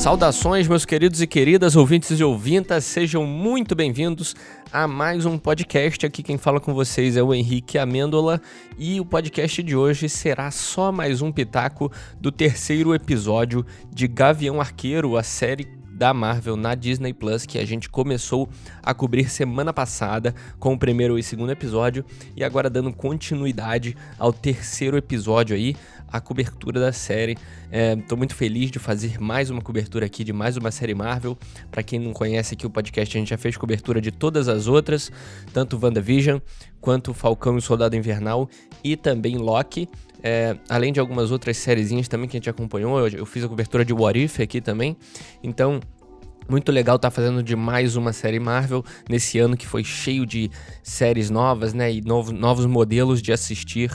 Saudações, meus queridos e queridas ouvintes e ouvintas, sejam muito bem-vindos a mais um podcast. Aqui quem fala com vocês é o Henrique Amêndola e o podcast de hoje será só mais um pitaco do terceiro episódio de Gavião Arqueiro, a série da Marvel na Disney Plus que a gente começou a cobrir semana passada com o primeiro e segundo episódio e agora dando continuidade ao terceiro episódio aí, a cobertura da série. Estou é, muito feliz de fazer mais uma cobertura aqui de mais uma série Marvel. Para quem não conhece aqui o podcast, a gente já fez cobertura de todas as outras, tanto WandaVision quanto Falcão e o Soldado Invernal e também Loki. É, além de algumas outras sériezinhas também que a gente acompanhou, eu, eu fiz a cobertura de What If aqui também. Então, muito legal estar tá fazendo de mais uma série Marvel nesse ano que foi cheio de séries novas, né? E novo, novos modelos de assistir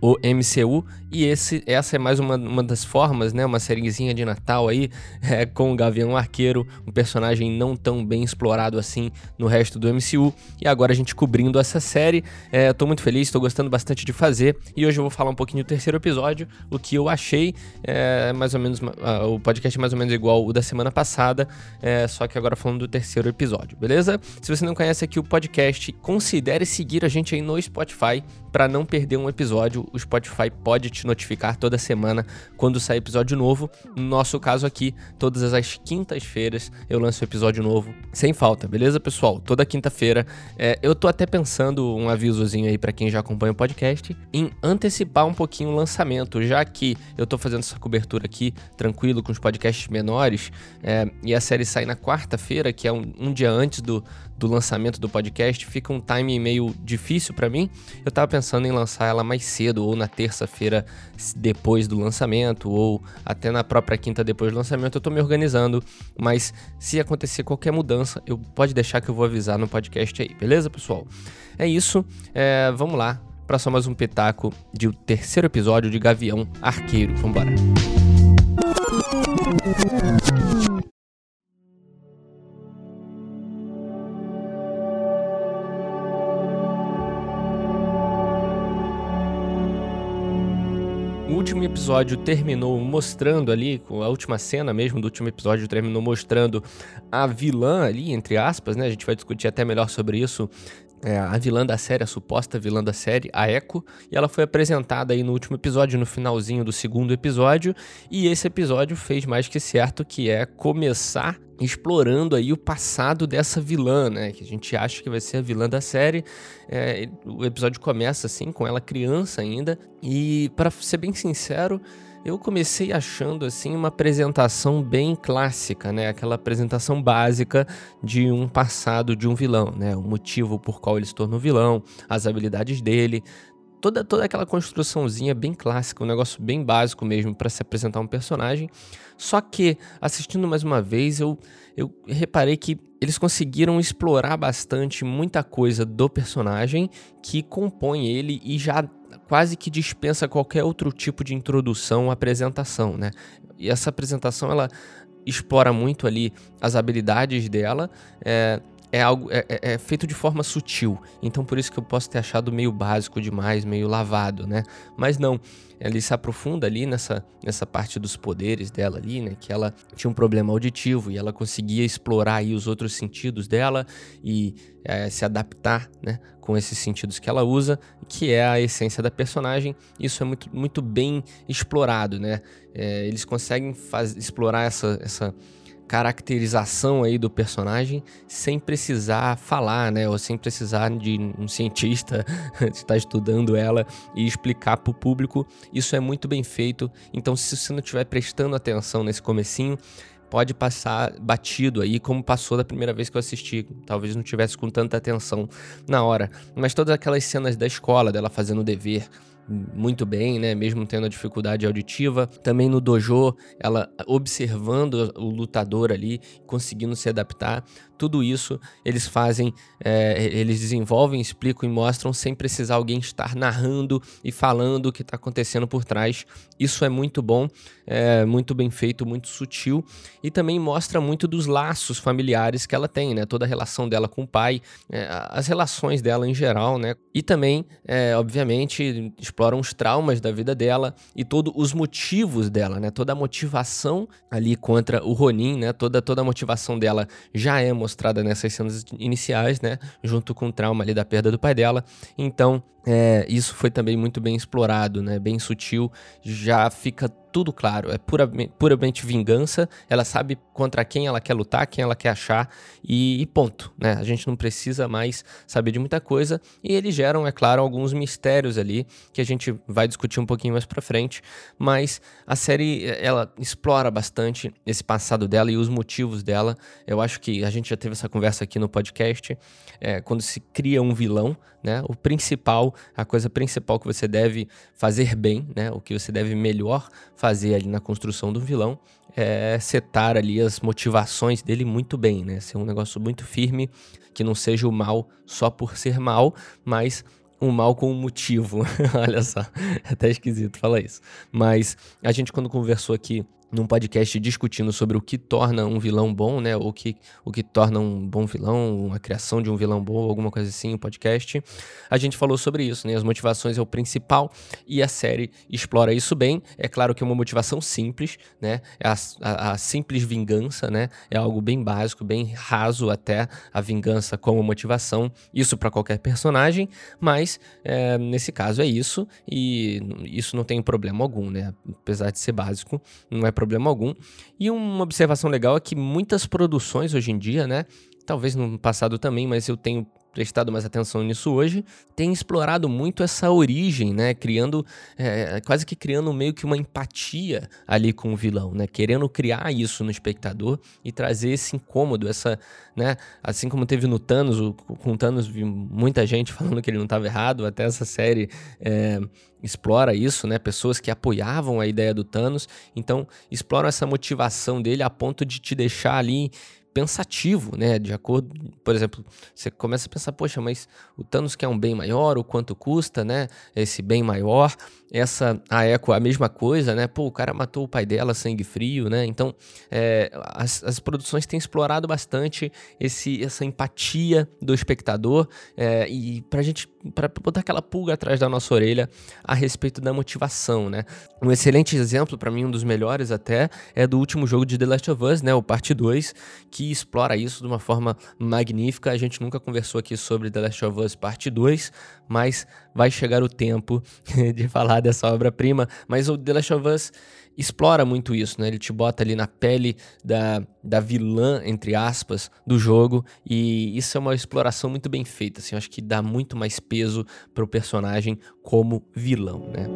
o MCU. E esse, essa é mais uma, uma das formas, né? Uma sériezinha de Natal aí, é, com o Gavião Arqueiro, um personagem não tão bem explorado assim no resto do MCU. E agora a gente cobrindo essa série. É, tô muito feliz, tô gostando bastante de fazer. E hoje eu vou falar um pouquinho do terceiro episódio, o que eu achei. É, mais ou menos. Uh, o podcast é mais ou menos igual o da semana passada, é, só que agora falando do terceiro episódio, beleza? Se você não conhece aqui o podcast, considere seguir a gente aí no Spotify para não perder um episódio o Spotify pode te notificar toda semana quando sair episódio novo. No nosso caso aqui, todas as quintas-feiras eu lanço episódio novo sem falta, beleza, pessoal? Toda quinta-feira. É, eu tô até pensando um avisozinho aí para quem já acompanha o podcast em antecipar um pouquinho o lançamento, já que eu tô fazendo essa cobertura aqui tranquilo com os podcasts menores é, e a série sai na quarta-feira, que é um, um dia antes do, do lançamento do podcast, fica um time meio difícil para mim. Eu tava pensando em lançar ela mais cedo, ou na terça-feira depois do lançamento, ou até na própria quinta depois do lançamento. Eu tô me organizando, mas se acontecer qualquer mudança, eu pode deixar que eu vou avisar no podcast aí, beleza, pessoal? É isso, é, vamos lá para só mais um pitaco de o terceiro episódio de Gavião Arqueiro. Vambora! Episódio terminou mostrando ali, a última cena mesmo do último episódio terminou mostrando a vilã ali, entre aspas, né? A gente vai discutir até melhor sobre isso. É, a vilã da série, a suposta vilã da série, a Echo, e ela foi apresentada aí no último episódio, no finalzinho do segundo episódio, e esse episódio fez mais que certo, que é começar explorando aí o passado dessa vilã, né? Que a gente acha que vai ser a vilã da série. É, o episódio começa assim, com ela criança ainda. E, para ser bem sincero, eu comecei achando assim uma apresentação bem clássica, né? Aquela apresentação básica de um passado de um vilão, né? O motivo por qual ele se tornou vilão, as habilidades dele, toda, toda aquela construçãozinha bem clássica, um negócio bem básico mesmo para se apresentar um personagem. Só que, assistindo mais uma vez, eu, eu reparei que eles conseguiram explorar bastante muita coisa do personagem que compõe ele e já quase que dispensa qualquer outro tipo de introdução apresentação, né? E essa apresentação, ela explora muito ali as habilidades dela, é, é algo é, é, é, feito de forma sutil. Então por isso que eu posso ter achado meio básico demais, meio lavado, né? Mas não, ele se aprofunda ali nessa, nessa parte dos poderes dela ali, né? Que ela tinha um problema auditivo e ela conseguia explorar aí os outros sentidos dela e é, se adaptar, né? Com esses sentidos que ela usa, que é a essência da personagem. Isso é muito, muito bem explorado, né? É, eles conseguem faz, explorar essa, essa caracterização aí do personagem sem precisar falar, né? Ou sem precisar de um cientista estar estudando ela e explicar para o público. Isso é muito bem feito. Então, se você não estiver prestando atenção nesse comecinho, pode passar batido aí, como passou da primeira vez que eu assisti. Talvez não tivesse com tanta atenção na hora. Mas todas aquelas cenas da escola, dela fazendo o dever, muito bem, né? Mesmo tendo a dificuldade auditiva. Também no dojo, ela observando o lutador ali, conseguindo se adaptar. Tudo isso eles fazem, é, eles desenvolvem, explicam e mostram sem precisar alguém estar narrando e falando o que está acontecendo por trás. Isso é muito bom, é muito bem feito, muito sutil e também mostra muito dos laços familiares que ela tem, né? Toda a relação dela com o pai, é, as relações dela em geral, né? E também, é, obviamente, exploram os traumas da vida dela e todos os motivos dela, né? Toda a motivação ali contra o Ronin, né? Toda, toda a motivação dela já é mostrada nessas cenas iniciais, né? Junto com o trauma ali da perda do pai dela. Então, é, isso foi também muito bem explorado, né? Bem sutil. Já fica tudo claro. É puramente, puramente vingança. Ela sabe contra quem ela quer lutar, quem ela quer achar e, e, ponto, né? A gente não precisa mais saber de muita coisa e eles geram, é claro, alguns mistérios ali que a gente vai discutir um pouquinho mais para frente. Mas a série ela explora bastante esse passado dela e os motivos dela. Eu acho que a gente já teve essa conversa aqui no podcast. É, quando se cria um vilão, né? O principal, a coisa principal que você deve fazer bem, né? O que você deve melhor fazer ali na construção do vilão é setar ali as motivações dele muito bem, né? Ser um negócio muito firme, que não seja o mal só por ser mal, mas um mal com um motivo. Olha só, é até esquisito falar isso. Mas a gente, quando conversou aqui num podcast discutindo sobre o que torna um vilão bom, né? O que, o que torna um bom vilão, a criação de um vilão bom, alguma coisa assim, um podcast. A gente falou sobre isso, né? As motivações é o principal e a série explora isso bem. É claro que é uma motivação simples, né? É a, a, a simples vingança, né? É algo bem básico, bem raso até a vingança como motivação. Isso para qualquer personagem, mas é, nesse caso é isso e isso não tem problema algum, né? Apesar de ser básico, não é problema algum. E uma observação legal é que muitas produções hoje em dia, né? Talvez no passado também, mas eu tenho prestado mais atenção nisso hoje, tem explorado muito essa origem, né? Criando, é, quase que criando meio que uma empatia ali com o vilão, né? Querendo criar isso no espectador e trazer esse incômodo, essa, né? Assim como teve no Thanos, o, com o Thanos vi muita gente falando que ele não estava errado, até essa série é, explora isso, né? Pessoas que apoiavam a ideia do Thanos, então exploram essa motivação dele a ponto de te deixar ali pensativo, né? De acordo, por exemplo, você começa a pensar, poxa, mas o Thanos quer um bem maior, o quanto custa, né? Esse bem maior. Essa, a Echo, a mesma coisa, né? Pô, o cara matou o pai dela, sangue frio, né? Então, é, as, as produções têm explorado bastante esse, essa empatia do espectador é, e pra gente, pra botar aquela pulga atrás da nossa orelha a respeito da motivação, né? Um excelente exemplo, para mim, um dos melhores até, é do último jogo de The Last of Us, né? O parte 2, que explora isso de uma forma magnífica. A gente nunca conversou aqui sobre The Last of Us parte 2, mas vai chegar o tempo de falar dessa obra-prima. Mas o The Last of Us explora muito isso, né? Ele te bota ali na pele da, da vilã, entre aspas, do jogo. E isso é uma exploração muito bem feita, assim. Eu acho que dá muito mais peso pro personagem como vilão, né?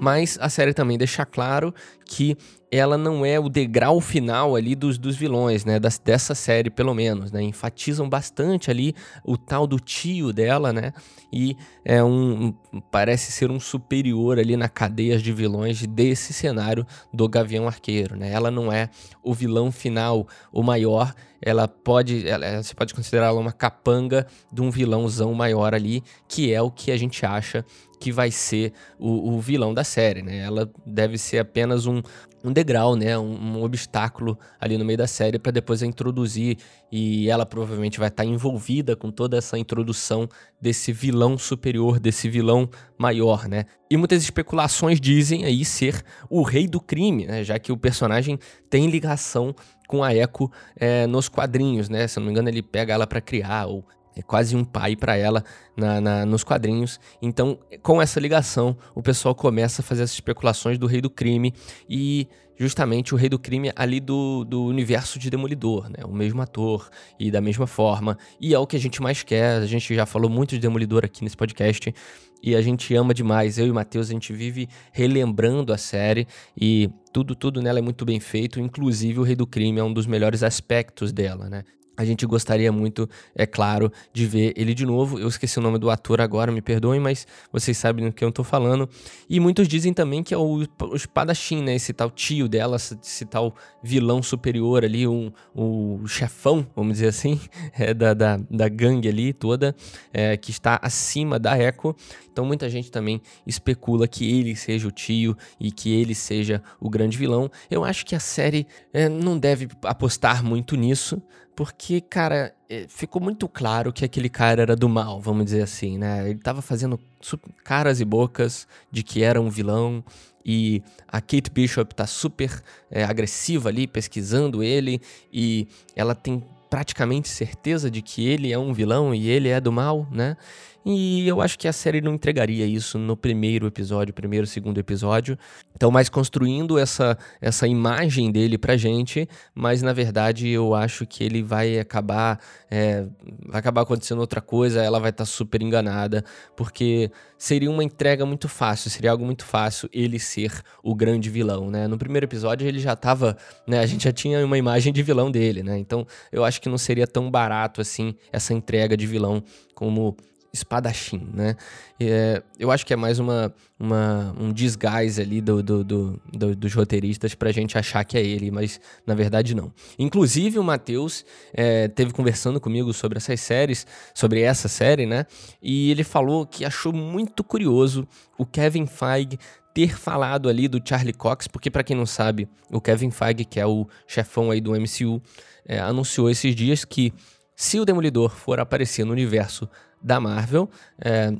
Mas a série também deixa claro que ela não é o degrau final ali dos, dos vilões, né? Das, dessa série, pelo menos, né? Enfatizam bastante ali o tal do tio dela, né? E é um, parece ser um superior ali na cadeia de vilões desse cenário do Gavião Arqueiro, né? Ela não é o vilão final, o maior, ela pode, ela, você pode considerá-la uma capanga de um vilãozão maior ali, que é o que a gente acha que vai ser o, o vilão da série, né? Ela deve ser apenas um, um degrau, né, um, um, obstáculo ali no meio da série para depois a introduzir e ela provavelmente vai estar tá envolvida com toda essa introdução desse vilão superior, desse vilão maior, né? E muitas especulações dizem aí ser o rei do crime, né, já que o personagem tem ligação com a Echo é, nos quadrinhos, né? Se eu não me engano, ele pega ela para criar ou é quase um pai para ela na, na, nos quadrinhos. Então, com essa ligação, o pessoal começa a fazer as especulações do Rei do Crime e justamente o Rei do Crime ali do, do universo de Demolidor, né? O mesmo ator e da mesma forma. E é o que a gente mais quer. A gente já falou muito de Demolidor aqui nesse podcast e a gente ama demais. Eu e o Matheus, a gente vive relembrando a série e tudo, tudo nela é muito bem feito. Inclusive, o Rei do Crime é um dos melhores aspectos dela, né? A gente gostaria muito, é claro, de ver ele de novo. Eu esqueci o nome do ator agora, me perdoem, mas vocês sabem do que eu tô falando. E muitos dizem também que é o, o espadachim, né? Esse tal tio dela, esse tal vilão superior ali, um, o chefão, vamos dizer assim, é, da, da, da gangue ali toda, é, que está acima da Echo. Então muita gente também especula que ele seja o tio e que ele seja o grande vilão. Eu acho que a série é, não deve apostar muito nisso, porque, cara, é, ficou muito claro que aquele cara era do mal, vamos dizer assim, né? Ele tava fazendo caras e bocas de que era um vilão e a Kate Bishop tá super é, agressiva ali, pesquisando ele e ela tem praticamente certeza de que ele é um vilão e ele é do mal, né? E eu acho que a série não entregaria isso no primeiro episódio, primeiro, segundo episódio. Então, mais construindo essa, essa imagem dele pra gente, mas na verdade eu acho que ele vai acabar. É, vai acabar acontecendo outra coisa, ela vai estar tá super enganada, porque seria uma entrega muito fácil, seria algo muito fácil ele ser o grande vilão, né? No primeiro episódio ele já tava, né? A gente já tinha uma imagem de vilão dele, né? Então eu acho que não seria tão barato assim essa entrega de vilão como espadachim, né? É, eu acho que é mais uma, uma um desgás ali do, do, do, do, dos roteiristas pra gente achar que é ele, mas na verdade não. Inclusive o Matheus é, teve conversando comigo sobre essas séries, sobre essa série, né? E ele falou que achou muito curioso o Kevin Feige ter falado ali do Charlie Cox, porque para quem não sabe, o Kevin Feige, que é o chefão aí do MCU, é, anunciou esses dias que se o Demolidor for aparecer no universo da Marvel é,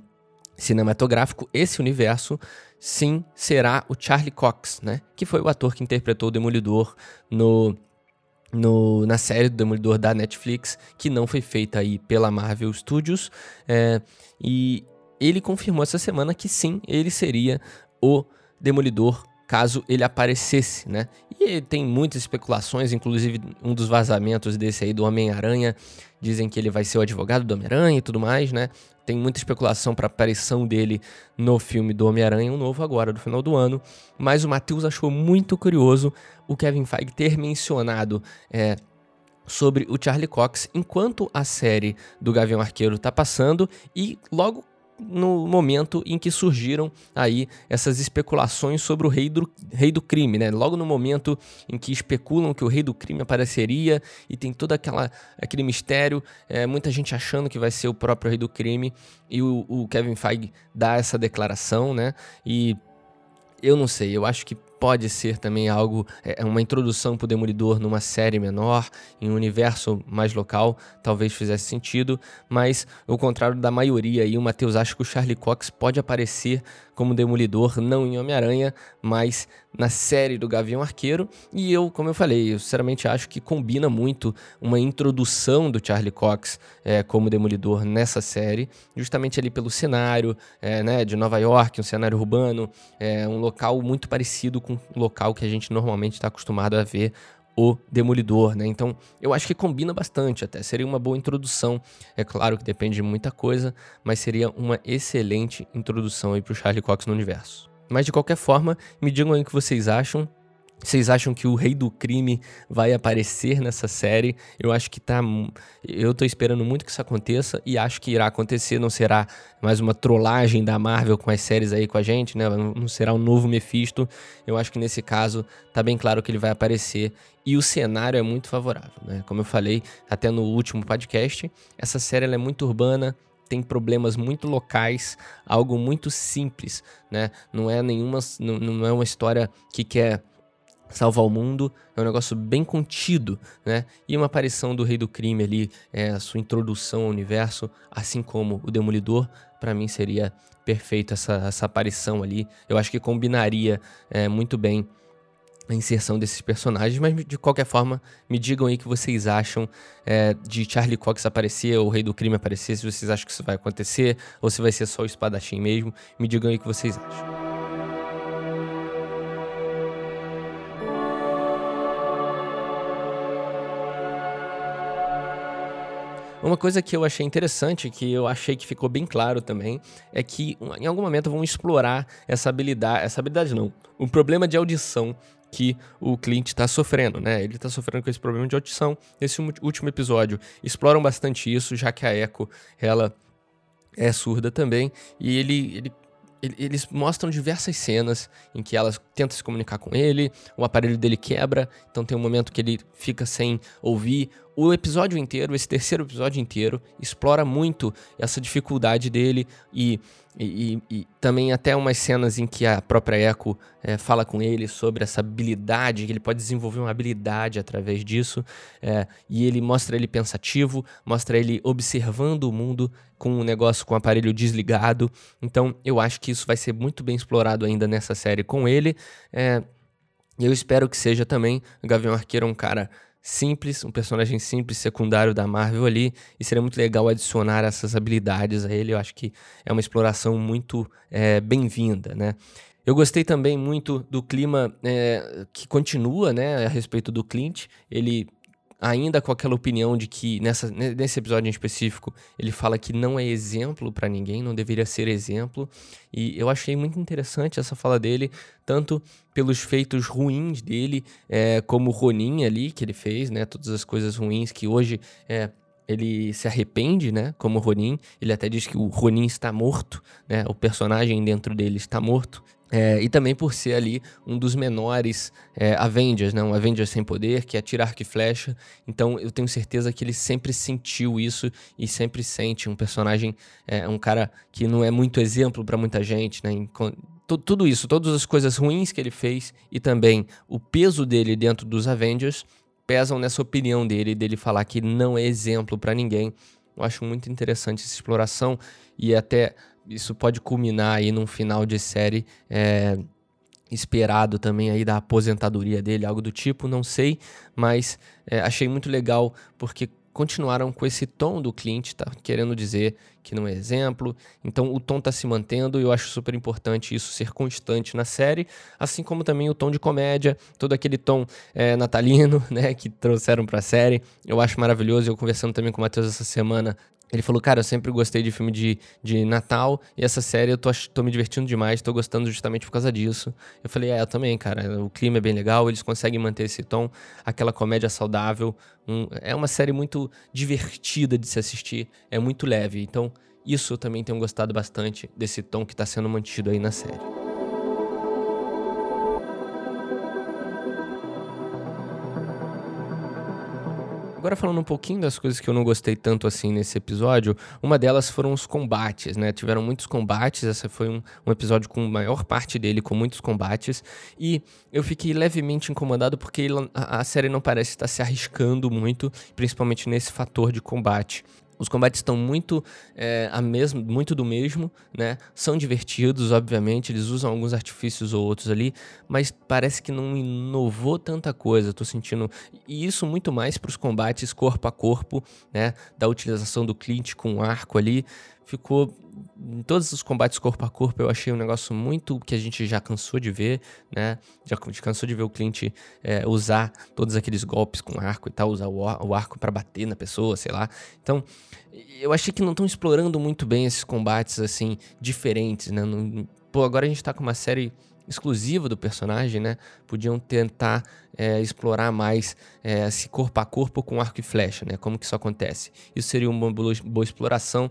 cinematográfico, esse universo sim será o Charlie Cox, né? Que foi o ator que interpretou o Demolidor no, no, na série do Demolidor da Netflix, que não foi feita aí pela Marvel Studios. É, e ele confirmou essa semana que sim, ele seria o Demolidor caso ele aparecesse, né? E tem muitas especulações, inclusive um dos vazamentos desse aí do Homem-Aranha, dizem que ele vai ser o advogado do Homem-Aranha e tudo mais, né? Tem muita especulação para aparição dele no filme do Homem-Aranha, um novo agora, do final do ano. Mas o Matheus achou muito curioso o Kevin Feige ter mencionado é, sobre o Charlie Cox enquanto a série do Gavião Arqueiro tá passando e logo no momento em que surgiram aí essas especulações sobre o rei do, rei do crime, né? Logo no momento em que especulam que o rei do crime apareceria e tem todo aquela, aquele mistério, é, muita gente achando que vai ser o próprio rei do crime e o, o Kevin Feige dá essa declaração, né? E eu não sei, eu acho que pode ser também algo, é, é uma introdução para o Demolidor numa série menor, em um universo mais local, talvez fizesse sentido, mas ao contrário da maioria aí, o Matheus acha que o Charlie Cox pode aparecer como Demolidor, não em Homem-Aranha, mas na série do Gavião Arqueiro. E eu, como eu falei, eu sinceramente acho que combina muito uma introdução do Charlie Cox é, como Demolidor nessa série, justamente ali pelo cenário é, né, de Nova York, um cenário urbano, é, um local muito parecido com o local que a gente normalmente está acostumado a ver o Demolidor, né? Então, eu acho que combina bastante até. Seria uma boa introdução. É claro que depende de muita coisa, mas seria uma excelente introdução aí pro Charlie Cox no universo. Mas de qualquer forma, me digam aí o que vocês acham. Vocês acham que o Rei do Crime vai aparecer nessa série? Eu acho que tá. Eu tô esperando muito que isso aconteça e acho que irá acontecer. Não será mais uma trollagem da Marvel com as séries aí com a gente, né? Não será um novo Mephisto. Eu acho que nesse caso tá bem claro que ele vai aparecer e o cenário é muito favorável, né? Como eu falei até no último podcast, essa série é muito urbana, tem problemas muito locais, algo muito simples, né? Não é nenhuma, não, não é uma história que quer salvar o mundo, é um negócio bem contido, né? E uma aparição do Rei do Crime ali, é, sua introdução ao universo, assim como o Demolidor, para mim seria perfeito essa, essa aparição ali. Eu acho que combinaria é, muito bem a inserção desses personagens, mas de qualquer forma, me digam aí o que vocês acham é, de Charlie Cox aparecer, ou o Rei do Crime aparecer, se vocês acham que isso vai acontecer, ou se vai ser só o espadachim mesmo. Me digam aí o que vocês acham. Uma coisa que eu achei interessante, que eu achei que ficou bem claro também, é que em algum momento vão explorar essa habilidade, essa habilidade não, o problema de audição que o Clint está sofrendo, né? Ele está sofrendo com esse problema de audição. Esse último episódio exploram bastante isso, já que a Echo, ela é surda também, e ele, ele eles mostram diversas cenas em que ela tenta se comunicar com ele, o aparelho dele quebra, então tem um momento que ele fica sem ouvir. O episódio inteiro, esse terceiro episódio inteiro, explora muito essa dificuldade dele e e, e, e, também até umas cenas em que a própria Echo é, fala com ele sobre essa habilidade, que ele pode desenvolver uma habilidade através disso. É, e ele mostra ele pensativo, mostra ele observando o mundo com o um negócio com o aparelho desligado. Então eu acho que isso vai ser muito bem explorado ainda nessa série com ele. É, eu espero que seja também. O Gavião Arqueiro é um cara simples, um personagem simples, secundário da Marvel ali, e seria muito legal adicionar essas habilidades a ele. Eu acho que é uma exploração muito é, bem-vinda, né? Eu gostei também muito do clima é, que continua, né, a respeito do Clint. Ele ainda com aquela opinião de que nessa, nesse episódio em específico ele fala que não é exemplo para ninguém, não deveria ser exemplo. E eu achei muito interessante essa fala dele, tanto pelos feitos ruins dele, é, como o Ronin ali que ele fez, né? Todas as coisas ruins que hoje é, ele se arrepende, né? Como Ronin. Ele até diz que o Ronin está morto, né? O personagem dentro dele está morto. É, e também por ser ali um dos menores é, Avengers, né? um Avengers sem poder, que atira arco e flecha. Então eu tenho certeza que ele sempre sentiu isso e sempre sente um personagem, é, um cara que não é muito exemplo para muita gente. Né? tudo isso, todas as coisas ruins que ele fez e também o peso dele dentro dos Avengers pesam nessa opinião dele, dele falar que não é exemplo para ninguém. Eu acho muito interessante essa exploração e até isso pode culminar aí num final de série é, esperado também aí da aposentadoria dele, algo do tipo, não sei, mas é, achei muito legal porque continuaram com esse tom do Clint, tá querendo dizer que não é exemplo. Então o tom tá se mantendo e eu acho super importante isso ser constante na série, assim como também o tom de comédia, todo aquele tom é, natalino, né, que trouxeram pra série. Eu acho maravilhoso. Eu conversando também com o Matheus essa semana ele falou, cara, eu sempre gostei de filme de, de Natal e essa série eu tô, tô me divertindo demais, tô gostando justamente por causa disso. Eu falei, é, eu também, cara, o clima é bem legal, eles conseguem manter esse tom, aquela comédia saudável. Um, é uma série muito divertida de se assistir, é muito leve. Então, isso eu também tenho gostado bastante desse tom que tá sendo mantido aí na série. Agora falando um pouquinho das coisas que eu não gostei tanto assim nesse episódio, uma delas foram os combates, né? Tiveram muitos combates, esse foi um, um episódio com maior parte dele com muitos combates, e eu fiquei levemente incomodado porque a, a série não parece estar se arriscando muito, principalmente nesse fator de combate. Os combates estão muito é, a mesmo, muito do mesmo, né? São divertidos, obviamente, eles usam alguns artifícios ou outros ali, mas parece que não inovou tanta coisa. Tô sentindo e isso muito mais para os combates corpo a corpo, né? Da utilização do Clint com o arco ali, ficou em todos os combates corpo a corpo eu achei um negócio muito que a gente já cansou de ver, né? Já cansou de ver o Clint é, usar todos aqueles golpes com arco e tal, usar o, arco para bater na pessoa, sei lá. Então, eu achei que não estão explorando muito bem esses combates assim diferentes, né? Não, pô, agora a gente tá com uma série exclusiva do personagem, né? Podiam tentar é, explorar mais é, esse corpo a corpo com arco e flecha, né? Como que isso acontece? Isso seria uma boa exploração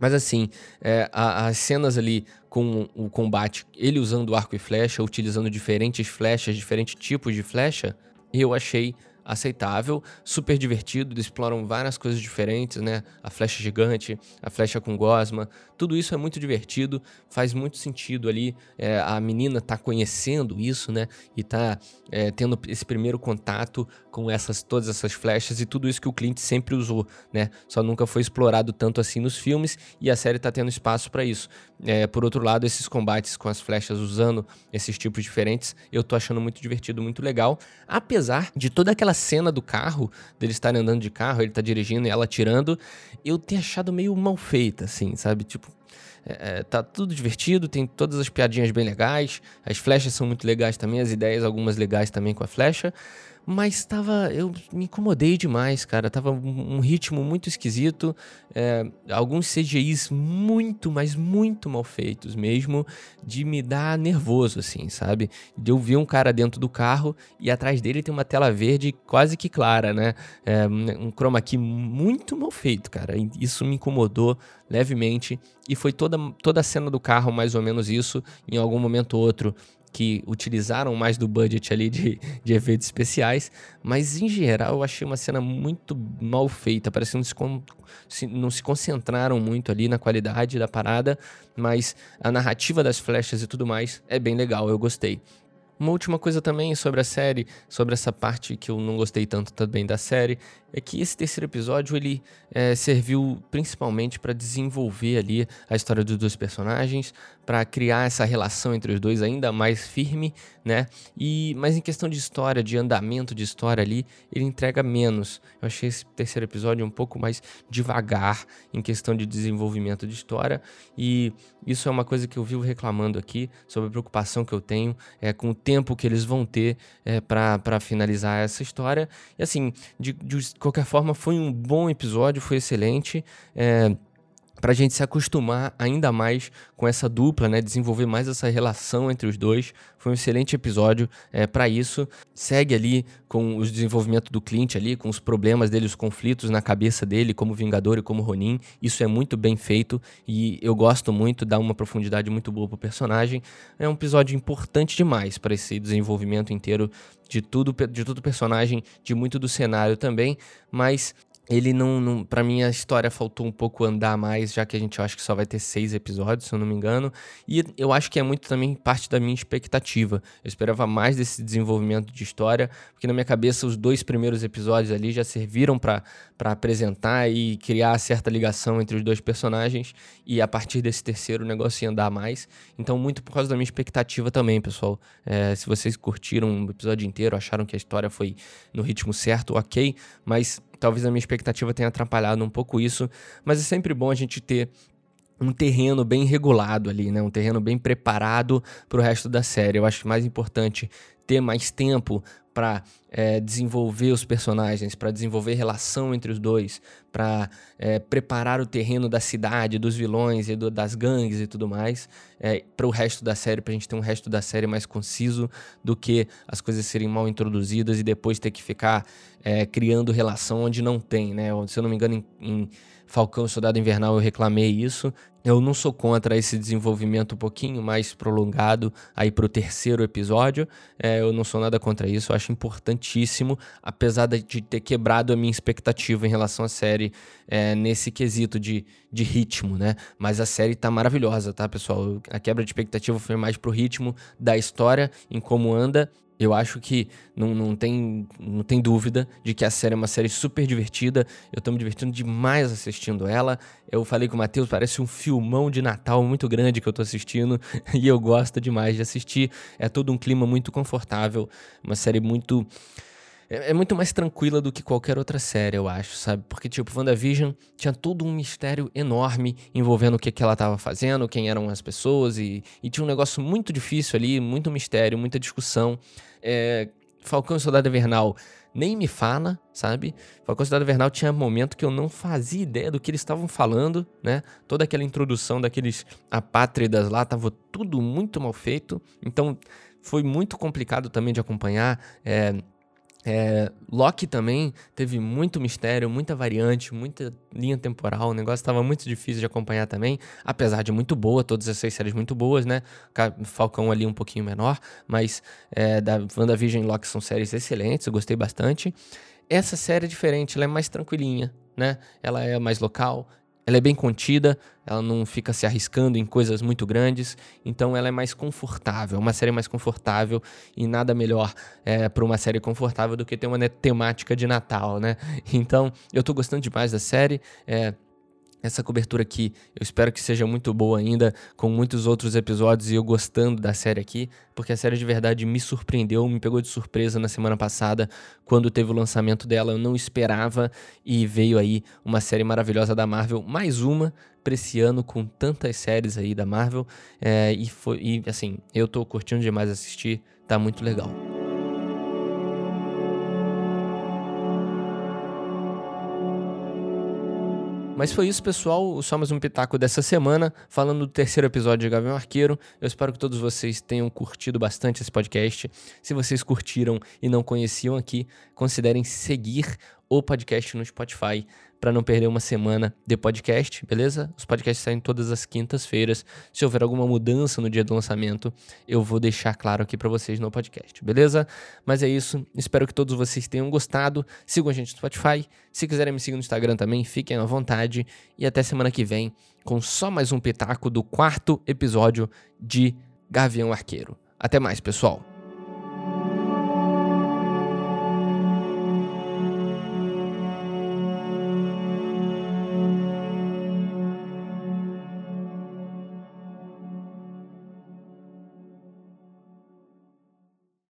mas assim, é, a, as cenas ali com o combate, ele usando arco e flecha, utilizando diferentes flechas, diferentes tipos de flecha, eu achei aceitável, super divertido, eles exploram várias coisas diferentes, né? A flecha gigante, a flecha com gosma, tudo isso é muito divertido, faz muito sentido ali. É, a menina tá conhecendo isso, né? E tá é, tendo esse primeiro contato com essas todas essas flechas e tudo isso que o Clint sempre usou, né? Só nunca foi explorado tanto assim nos filmes e a série tá tendo espaço para isso. É, por outro lado, esses combates com as flechas usando esses tipos diferentes, eu tô achando muito divertido, muito legal. Apesar de toda aquela cena do carro, dele estar andando de carro, ele tá dirigindo e ela atirando, eu ter achado meio mal feita, assim, sabe? Tipo, é, é, tá tudo divertido, tem todas as piadinhas bem legais, as flechas são muito legais também, as ideias algumas legais também com a flecha, mas tava. Eu me incomodei demais, cara. Tava um, um ritmo muito esquisito. É, alguns CGIs muito, mas muito mal feitos mesmo. De me dar nervoso, assim, sabe? De eu ver um cara dentro do carro e atrás dele tem uma tela verde quase que clara, né? É, um chroma key muito mal feito, cara. Isso me incomodou levemente. E foi toda, toda a cena do carro, mais ou menos isso. Em algum momento ou outro que utilizaram mais do budget ali de, de efeitos especiais, mas em geral eu achei uma cena muito mal feita, parece que não se, se, não se concentraram muito ali na qualidade da parada, mas a narrativa das flechas e tudo mais é bem legal, eu gostei. Uma última coisa também sobre a série, sobre essa parte que eu não gostei tanto também da série, é que esse terceiro episódio ele é, serviu principalmente para desenvolver ali a história dos dois personagens, para criar essa relação entre os dois ainda mais firme, né? E mas em questão de história, de andamento de história ali, ele entrega menos. Eu achei esse terceiro episódio um pouco mais devagar em questão de desenvolvimento de história e isso é uma coisa que eu vivo reclamando aqui sobre a preocupação que eu tenho é, com o tempo que eles vão ter é, para finalizar essa história. E assim, de, de qualquer forma, foi um bom episódio, foi excelente. É, para a gente se acostumar ainda mais com essa dupla, né? Desenvolver mais essa relação entre os dois. Foi um excelente episódio é, para isso. Segue ali com o desenvolvimento do Clint ali, com os problemas dele, os conflitos na cabeça dele, como Vingador e como Ronin. Isso é muito bem feito e eu gosto muito, dá uma profundidade muito boa pro personagem. É um episódio importante demais para esse desenvolvimento inteiro de tudo, de todo o personagem, de muito do cenário também, mas ele não, não para mim a história faltou um pouco andar mais, já que a gente acha que só vai ter seis episódios, se eu não me engano. E eu acho que é muito também parte da minha expectativa. Eu esperava mais desse desenvolvimento de história, porque na minha cabeça os dois primeiros episódios ali já serviram para apresentar e criar certa ligação entre os dois personagens. E a partir desse terceiro o negócio ia andar mais. Então, muito por causa da minha expectativa também, pessoal. É, se vocês curtiram o episódio inteiro, acharam que a história foi no ritmo certo, ok. Mas Talvez a minha expectativa tenha atrapalhado um pouco isso, mas é sempre bom a gente ter um terreno bem regulado ali, né? Um terreno bem preparado para o resto da série. Eu acho mais importante ter mais tempo para é, desenvolver os personagens, para desenvolver relação entre os dois, para é, preparar o terreno da cidade, dos vilões e do, das gangues e tudo mais, é, para o resto da série, para a gente ter um resto da série mais conciso do que as coisas serem mal introduzidas e depois ter que ficar é, criando relação onde não tem, né? Se eu não me engano, em, em Falcão e Soldado Invernal eu reclamei isso. Eu não sou contra esse desenvolvimento um pouquinho mais prolongado aí pro terceiro episódio. É, eu não sou nada contra isso. Eu acho apesar de ter quebrado a minha expectativa em relação à série é, nesse quesito de, de ritmo, né? Mas a série tá maravilhosa, tá, pessoal? A quebra de expectativa foi mais pro ritmo da história, em como anda eu acho que não, não, tem, não tem dúvida de que a série é uma série super divertida. Eu tô me divertindo demais assistindo ela. Eu falei com o Matheus, parece um filmão de Natal muito grande que eu tô assistindo. E eu gosto demais de assistir. É todo um clima muito confortável. Uma série muito é, é, muito mais tranquila do que qualquer outra série, eu acho, sabe? Porque, tipo, WandaVision tinha todo um mistério enorme envolvendo o que, que ela estava fazendo, quem eram as pessoas, e, e, tinha um negócio muito difícil ali, muito mistério, muita discussão. É, Falcão e Soldado Invernal nem me fala, sabe? Falcão e Soldado Invernal tinha momento que eu não fazia ideia do que eles estavam falando, né? Toda aquela introdução daqueles apátridas lá, tava tudo muito mal feito. Então, foi muito complicado também de acompanhar. É, é, Loki também teve muito mistério, muita variante, muita linha temporal. O negócio estava muito difícil de acompanhar também, apesar de muito boa, todas essas séries muito boas, né? Falcão ali um pouquinho menor, mas é, da WandaVision e Loki são séries excelentes, eu gostei bastante. Essa série é diferente, ela é mais tranquilinha, né? Ela é mais local, ela é bem contida, ela não fica se arriscando em coisas muito grandes, então ela é mais confortável, uma série mais confortável e nada melhor é, para uma série confortável do que ter uma né, temática de Natal, né? Então eu tô gostando demais da série. É, essa cobertura aqui, eu espero que seja muito boa ainda, com muitos outros episódios e eu gostando da série aqui, porque a série de verdade me surpreendeu, me pegou de surpresa na semana passada, quando teve o lançamento dela, eu não esperava e veio aí uma série maravilhosa da Marvel, mais uma pra esse ano com tantas séries aí da Marvel, é, e, foi, e assim, eu tô curtindo demais assistir, tá muito legal. Mas foi isso, pessoal. Só mais um pitaco dessa semana, falando do terceiro episódio de Gavião Arqueiro. Eu espero que todos vocês tenham curtido bastante esse podcast. Se vocês curtiram e não conheciam aqui, considerem seguir o podcast no Spotify para não perder uma semana de podcast, beleza? Os podcasts saem todas as quintas-feiras. Se houver alguma mudança no dia do lançamento, eu vou deixar claro aqui para vocês no podcast, beleza? Mas é isso. Espero que todos vocês tenham gostado. Sigam a gente no Spotify. Se quiserem me seguir no Instagram também, fiquem à vontade. E até semana que vem com só mais um pitaco do quarto episódio de Gavião Arqueiro. Até mais, pessoal.